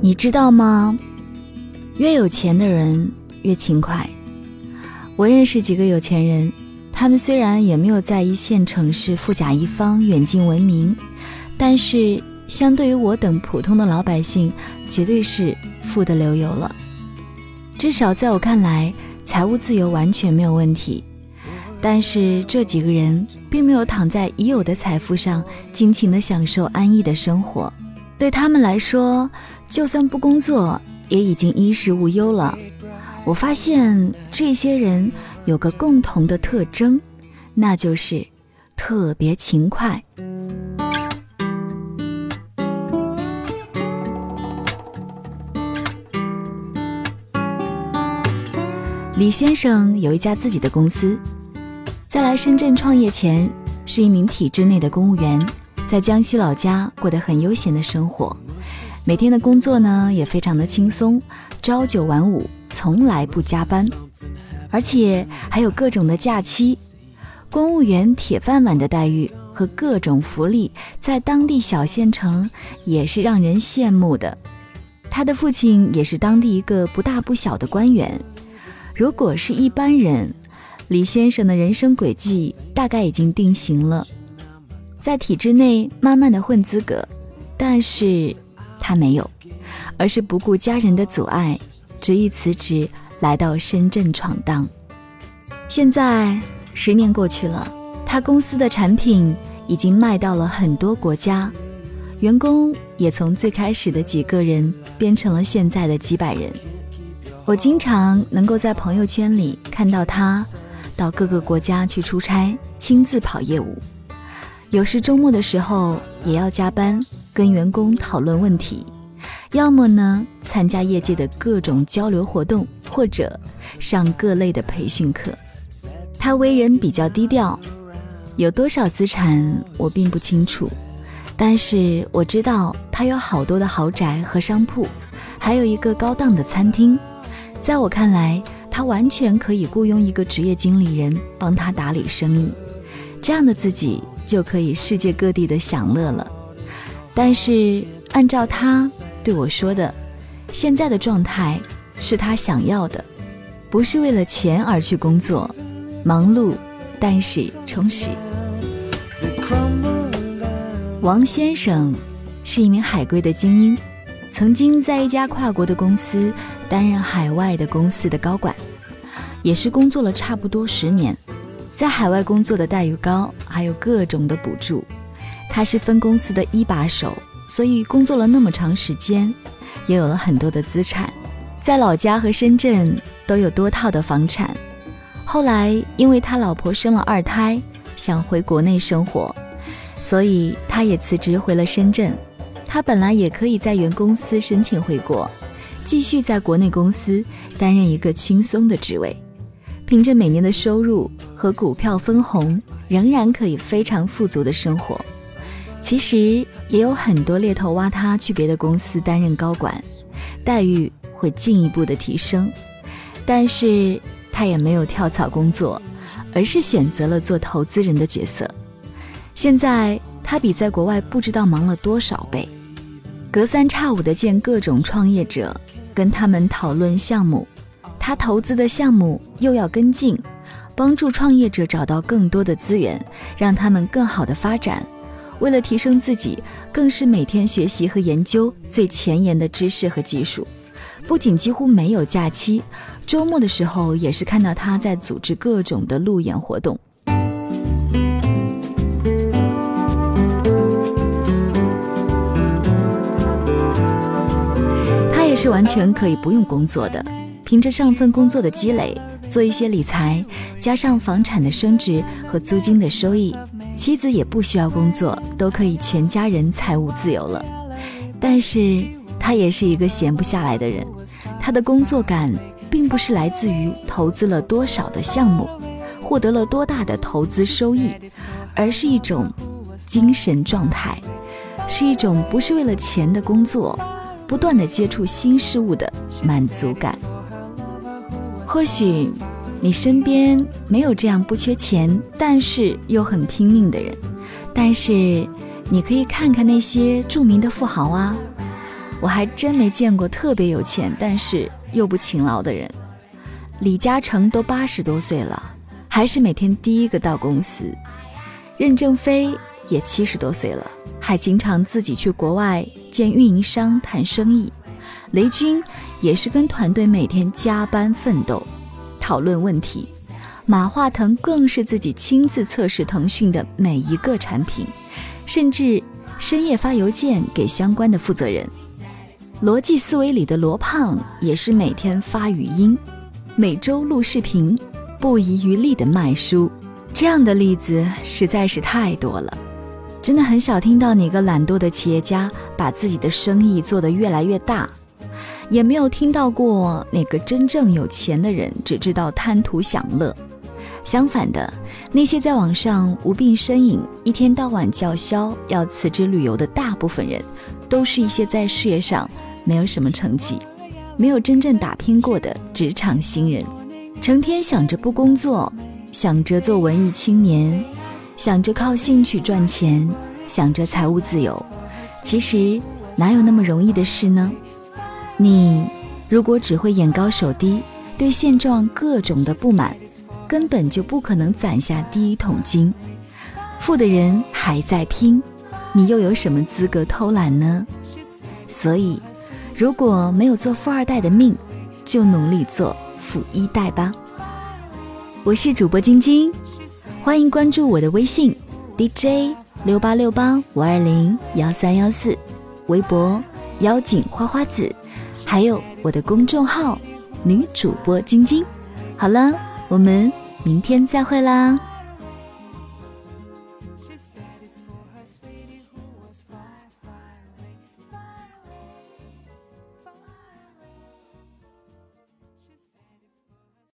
你知道吗？越有钱的人越勤快。我认识几个有钱人，他们虽然也没有在一线城市富甲一方、远近闻名，但是相对于我等普通的老百姓，绝对是富得流油了。至少在我看来，财务自由完全没有问题。但是这几个人并没有躺在已有的财富上，尽情的享受安逸的生活。对他们来说，就算不工作，也已经衣食无忧了。我发现这些人有个共同的特征，那就是特别勤快。李先生有一家自己的公司，在来深圳创业前，是一名体制内的公务员。在江西老家过得很悠闲的生活，每天的工作呢也非常的轻松，朝九晚五，从来不加班，而且还有各种的假期，公务员铁饭碗的待遇和各种福利，在当地小县城也是让人羡慕的。他的父亲也是当地一个不大不小的官员，如果是一般人，李先生的人生轨迹大概已经定型了。在体制内慢慢的混资格，但是他没有，而是不顾家人的阻碍，执意辞职来到深圳闯荡。现在十年过去了，他公司的产品已经卖到了很多国家，员工也从最开始的几个人变成了现在的几百人。我经常能够在朋友圈里看到他到各个国家去出差，亲自跑业务。有时周末的时候也要加班，跟员工讨论问题，要么呢参加业界的各种交流活动，或者上各类的培训课。他为人比较低调，有多少资产我并不清楚，但是我知道他有好多的豪宅和商铺，还有一个高档的餐厅。在我看来，他完全可以雇佣一个职业经理人帮他打理生意，这样的自己。就可以世界各地的享乐了，但是按照他对我说的，现在的状态是他想要的，不是为了钱而去工作，忙碌但是充实。王先生是一名海归的精英，曾经在一家跨国的公司担任海外的公司的高管，也是工作了差不多十年。在海外工作的待遇高，还有各种的补助。他是分公司的一把手，所以工作了那么长时间，也有了很多的资产，在老家和深圳都有多套的房产。后来因为他老婆生了二胎，想回国内生活，所以他也辞职回了深圳。他本来也可以在原公司申请回国，继续在国内公司担任一个轻松的职位。凭着每年的收入和股票分红，仍然可以非常富足的生活。其实也有很多猎头挖他去别的公司担任高管，待遇会进一步的提升。但是他也没有跳槽工作，而是选择了做投资人的角色。现在他比在国外不知道忙了多少倍，隔三差五的见各种创业者，跟他们讨论项目。他投资的项目又要跟进，帮助创业者找到更多的资源，让他们更好的发展。为了提升自己，更是每天学习和研究最前沿的知识和技术。不仅几乎没有假期，周末的时候也是看到他在组织各种的路演活动。是完全可以不用工作的。凭着上份工作的积累，做一些理财，加上房产的升值和租金的收益，妻子也不需要工作，都可以全家人财务自由了。但是他也是一个闲不下来的人，他的工作感并不是来自于投资了多少的项目，获得了多大的投资收益，而是一种精神状态，是一种不是为了钱的工作，不断的接触新事物的满足感。或许你身边没有这样不缺钱，但是又很拼命的人，但是你可以看看那些著名的富豪啊。我还真没见过特别有钱但是又不勤劳的人。李嘉诚都八十多岁了，还是每天第一个到公司。任正非也七十多岁了，还经常自己去国外见运营商谈生意。雷军也是跟团队每天加班奋斗，讨论问题。马化腾更是自己亲自测试腾讯的每一个产品，甚至深夜发邮件给相关的负责人。逻辑思维里的罗胖也是每天发语音，每周录视频，不遗余力的卖书。这样的例子实在是太多了，真的很少听到哪个懒惰的企业家把自己的生意做得越来越大，也没有听到过哪个真正有钱的人只知道贪图享乐。相反的，那些在网上无病呻吟、一天到晚叫嚣要辞职旅游的大部分人，都是一些在事业上没有什么成绩、没有真正打拼过的职场新人，成天想着不工作，想着做文艺青年，想着靠兴趣赚钱，想着财务自由。其实哪有那么容易的事呢？你如果只会眼高手低，对现状各种的不满。根本就不可能攒下第一桶金，富的人还在拼，你又有什么资格偷懒呢？所以，如果没有做富二代的命，就努力做富一代吧。我是主播晶晶，欢迎关注我的微信 DJ 六八六八五二零幺三幺四，微博妖精花花子，还有我的公众号女主播晶晶。好了，我们。明天再会啦。